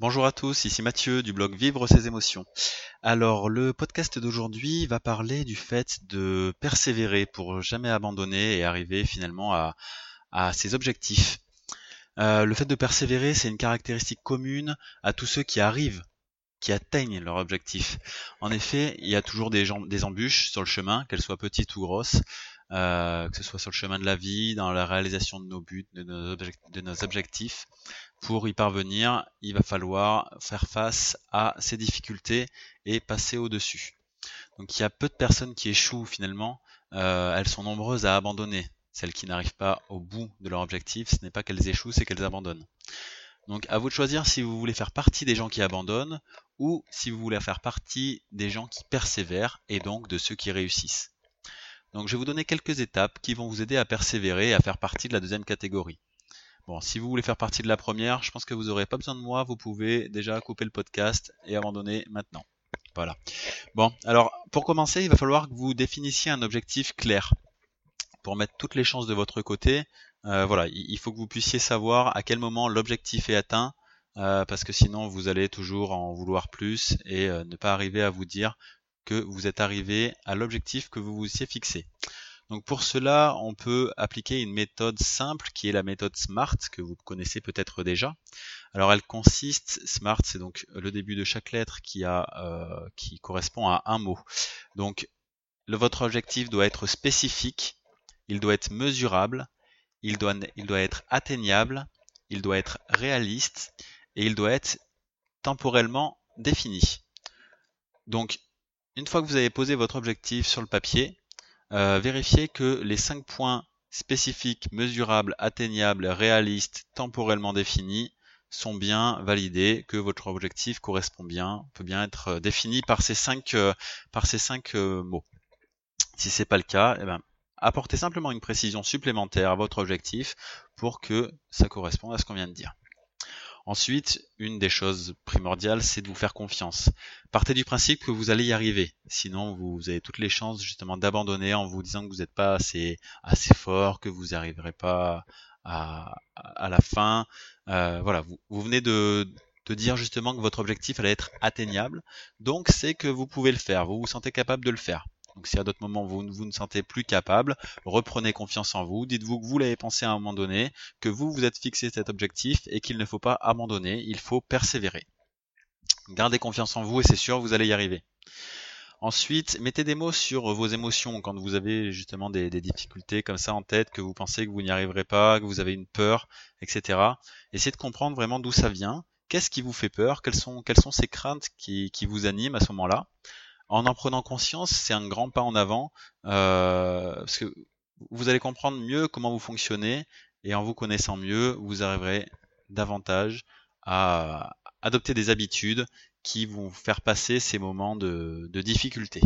Bonjour à tous, ici Mathieu du blog Vivre ses émotions. Alors le podcast d'aujourd'hui va parler du fait de persévérer pour jamais abandonner et arriver finalement à, ses objectifs. Euh, le fait de persévérer, c'est une caractéristique commune à tous ceux qui arrivent, qui atteignent leur objectif. En effet, il y a toujours des, embûches sur le chemin, qu'elles soient petites ou grosses. Euh, que ce soit sur le chemin de la vie, dans la réalisation de nos buts, de nos, objectifs. Pour y parvenir, il va falloir faire face à ces difficultés et passer au-dessus. Donc il y a peu de personnes qui échouent finalement, euh, elles sont nombreuses à abandonner. Celles qui n'arrivent pas au bout de leur objectif, ce n'est pas qu'elles échouent, c'est qu'elles abandonnent. Donc à vous de choisir si vous voulez faire partie des gens qui abandonnent ou si vous voulez faire partie des gens qui persévèrent et donc de ceux qui réussissent. Donc je vais vous donner quelques étapes qui vont vous aider à persévérer et à faire partie de la deuxième catégorie. Bon, si vous voulez faire partie de la première, je pense que vous n'aurez pas besoin de moi, vous pouvez déjà couper le podcast et abandonner maintenant. Voilà. Bon, alors pour commencer, il va falloir que vous définissiez un objectif clair. Pour mettre toutes les chances de votre côté, euh, voilà, il faut que vous puissiez savoir à quel moment l'objectif est atteint, euh, parce que sinon vous allez toujours en vouloir plus et euh, ne pas arriver à vous dire que vous êtes arrivé à l'objectif que vous vous étiez fixé. Donc pour cela, on peut appliquer une méthode simple qui est la méthode SMART que vous connaissez peut-être déjà. Alors elle consiste, SMART c'est donc le début de chaque lettre qui, a, euh, qui correspond à un mot. Donc votre objectif doit être spécifique, il doit être mesurable, il doit, il doit être atteignable, il doit être réaliste et il doit être temporellement défini. Donc une fois que vous avez posé votre objectif sur le papier, euh, vérifiez que les 5 points spécifiques, mesurables, atteignables, réalistes, temporellement définis sont bien validés, que votre objectif correspond bien, peut bien être euh, défini par ces 5 euh, par ces cinq mots. Si c'est pas le cas, eh ben, apportez simplement une précision supplémentaire à votre objectif pour que ça corresponde à ce qu'on vient de dire. Ensuite, une des choses primordiales, c'est de vous faire confiance. Partez du principe que vous allez y arriver. Sinon, vous avez toutes les chances justement d'abandonner en vous disant que vous n'êtes pas assez, assez fort, que vous n'arriverez pas à, à, la fin. Euh, voilà, vous, vous venez de, de dire justement que votre objectif allait être atteignable. Donc, c'est que vous pouvez le faire. Vous vous sentez capable de le faire. Donc si à d'autres moments vous, vous ne sentez plus capable, reprenez confiance en vous, dites-vous que vous l'avez pensé à un moment donné, que vous vous êtes fixé cet objectif et qu'il ne faut pas abandonner, il faut persévérer. Gardez confiance en vous et c'est sûr, vous allez y arriver. Ensuite, mettez des mots sur vos émotions quand vous avez justement des, difficultés comme ça en tête, que vous pensez que vous n'y arriverez pas, que vous avez une peur, etc. Essayez de comprendre vraiment d'où ça vient, qu'est-ce qui vous fait peur, quelles sont, ces craintes qui vous animent à ce moment-là? En en prenant conscience, c'est un grand pas en avant, euh, parce que vous allez comprendre mieux comment vous fonctionnez, et en vous connaissant mieux, vous arriverez davantage à adopter des habitudes qui vont faire passer ces moments de, difficulté.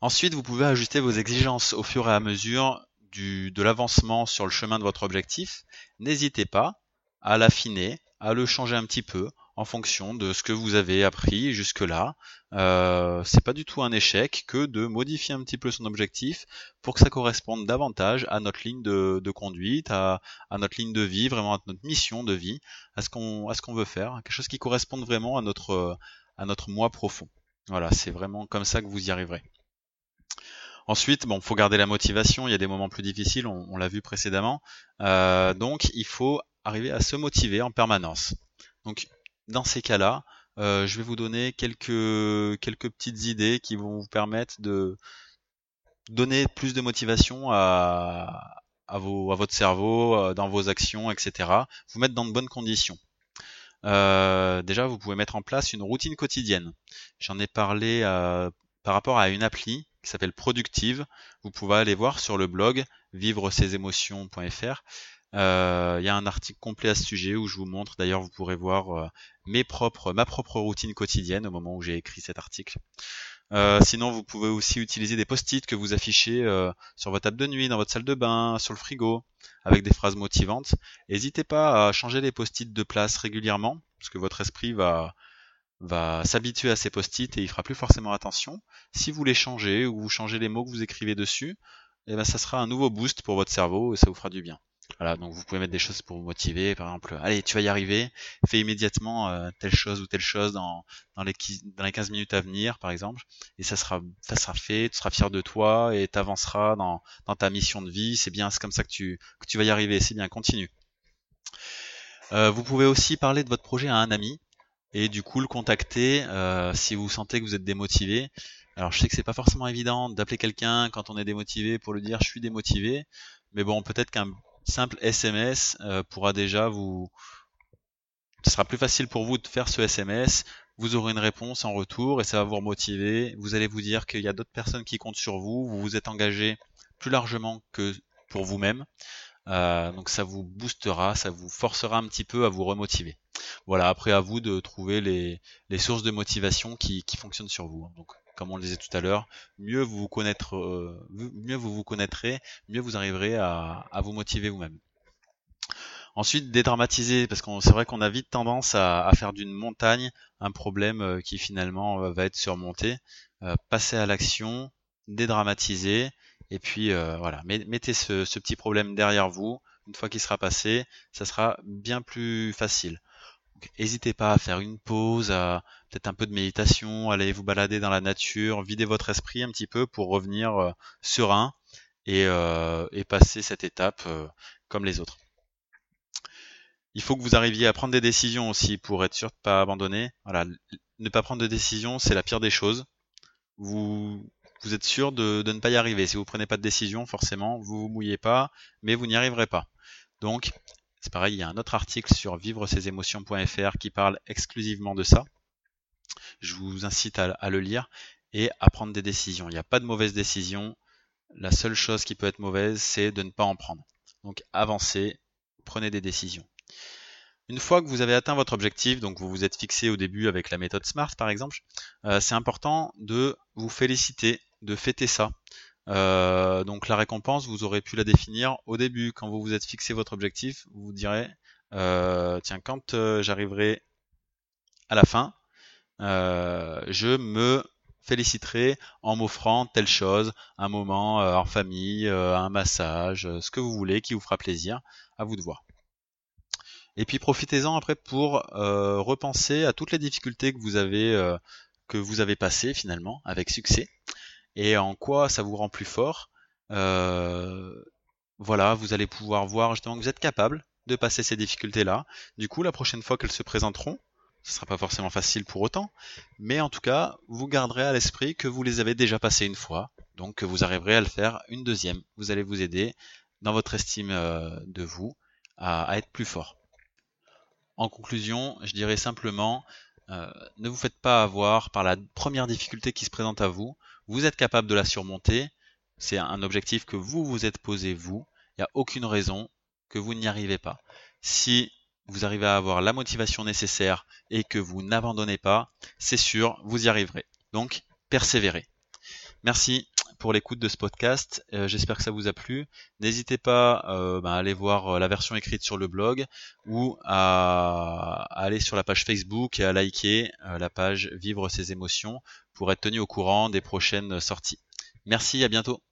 Ensuite, vous pouvez ajuster vos exigences au fur et à mesure de l'avancement sur le chemin de votre objectif. N'hésitez pas à l'affiner, à le changer un petit peu en fonction de ce que vous avez appris jusque-là. Euh, c'est pas du tout un échec que de modifier un petit peu son objectif pour que ça corresponde davantage à notre ligne de, conduite, à, notre ligne de vie, vraiment à notre mission de vie, à ce qu'on veut faire, quelque chose qui corresponde vraiment à notre moi profond. Voilà, c'est vraiment comme ça que vous y arriverez. Ensuite, bon, faut garder la motivation. Il y a des moments plus difficiles, on, l'a vu précédemment. Euh, donc, il faut arriver à se motiver en permanence. Dans ces cas-là, euh, je vais vous donner quelques, quelques petites idées qui vont vous permettre de donner plus de motivation à, à, vos, à votre cerveau, euh, dans vos actions, etc. Vous mettre dans de bonnes conditions. Euh, déjà, vous pouvez mettre en place une routine quotidienne. J'en ai parlé par rapport à une appli qui s'appelle Productive. Vous pouvez aller voir sur le blog vivre-ses-émotions.fr. Euh, il y a un article complet à ce sujet où je vous montre, d'ailleurs vous pourrez voir euh, ma propre routine quotidienne au moment où j'ai écrit cet article. Euh, sinon, vous pouvez aussi utiliser des post-it que vous affichez sur votre table de nuit, dans votre salle de bain, sur le frigo, avec des phrases motivantes. N'hésitez pas à changer les post-it de place régulièrement, parce que votre esprit va, va s'habituer à ces post-it et il fera plus forcément attention. Si vous les changez ou vous changez les mots que vous écrivez dessus, eh ben, ça sera un nouveau boost pour votre cerveau et ça vous fera du bien. Voilà, donc vous pouvez mettre des choses pour vous motiver, par exemple, allez, tu vas y arriver, fais immédiatement euh, telle chose ou telle chose dans, dans, les, dans les 15 minutes à venir, par exemple, et ça sera, ça sera fait, tu seras fier de toi et tu avanceras dans, dans ta mission de vie, c'est bien, c'est comme ça que tu, que tu vas y arriver, c'est bien, continue. Euh, vous pouvez aussi parler de votre projet à un ami et du coup le contacter euh, si vous sentez que vous êtes démotivé. Alors je sais que c'est pas forcément évident d'appeler quelqu'un quand on est démotivé pour lui dire je suis démotivé, mais bon peut-être qu'un simple SMS euh, pourra déjà vous... Ce sera plus facile pour vous de faire ce SMS, vous aurez une réponse en retour et ça va vous remotiver, vous allez vous dire qu'il y a d'autres personnes qui comptent sur vous, vous vous êtes engagé plus largement que pour vous-même, euh, donc ça vous boostera, ça vous forcera un petit peu à vous remotiver. Voilà, après à vous de trouver les, sources de motivation qui, fonctionnent sur vous. Donc comme on le disait tout à l'heure, mieux vous vous euh, connaîtrez, mieux vous arriverez à, vous motiver vous-même. Ensuite, dédramatiser, parce que c'est vrai qu'on a vite tendance à, faire d'une montagne un problème euh, qui finalement euh, va être surmonté. passer à l'action, dédramatiser, et puis voilà, mettez ce, petit problème derrière vous. Une fois qu'il sera passé, ça sera bien plus facile. N'hésitez pas à faire une pause, à peut-être un peu de méditation, allez vous balader dans la nature, vider votre esprit un petit peu pour revenir euh, serein euh, et, passer cette étape euh, comme les autres. Il faut que vous arriviez à prendre des décisions aussi pour être sûr de ne pas abandonner. Voilà, ne pas prendre de décision, c'est la pire des choses. Vous, êtes sûr de, ne pas y arriver. Si vous prenez pas de décision, forcément, vous vous mouillez pas, mais vous n'y arriverez pas. Donc, c'est pareil, il y a un autre article sur vivre ses émotions.fr qui parle exclusivement de ça. Je vous incite à, le lire et à prendre des décisions. Il n'y a pas de mauvaise décision. La seule chose qui peut être mauvaise, c'est de ne pas en prendre. Donc avancez, prenez des décisions. Une fois que vous avez atteint votre objectif, donc vous vous êtes fixé au début avec la méthode SMART par exemple, euh, c'est important de vous féliciter, de fêter ça. Euh, donc la récompense, vous aurez pu la définir au début. Quand vous vous êtes fixé votre objectif, vous vous direz, euh, tiens, quand euh, j'arriverai à la fin, je me féliciterai en m'offrant telle chose, un moment en famille, un massage, ce que vous voulez, qui vous fera plaisir, à vous de voir. Et puis profitez-en après pour repenser à toutes les difficultés que vous avez que vous avez passées finalement avec succès et en quoi ça vous rend plus fort. Euh, voilà, vous allez pouvoir voir justement que vous êtes capable de passer ces difficultés-là. Du coup, la prochaine fois qu'elles se présenteront, ce sera pas forcément facile pour autant, mais en tout cas, vous garderez à l'esprit que vous les avez déjà passées une fois, donc que vous arriverez à le faire une deuxième. Vous allez vous aider dans votre estime euh, de vous à, être plus fort. En conclusion, je dirais simplement, euh, ne vous faites pas avoir par la première difficulté qui se présente à vous vous êtes capable de la surmonter, c'est un objectif que vous vous êtes posé vous, il n'y a aucune raison que vous n'y arrivez pas. Si vous arrivez à avoir la motivation nécessaire et que vous n'abandonnez pas, c'est sûr, vous y arriverez. Donc, persévérez. Merci pour l'écoute de ce podcast. Euh, j'espère que ça vous a plu. N'hésitez pas euh, bah, à aller voir euh, la version écrite sur le blog ou à, aller sur la page Facebook et à liker la page Vivre ses émotions pour être tenu au courant des prochaines sorties. Merci, à bientôt.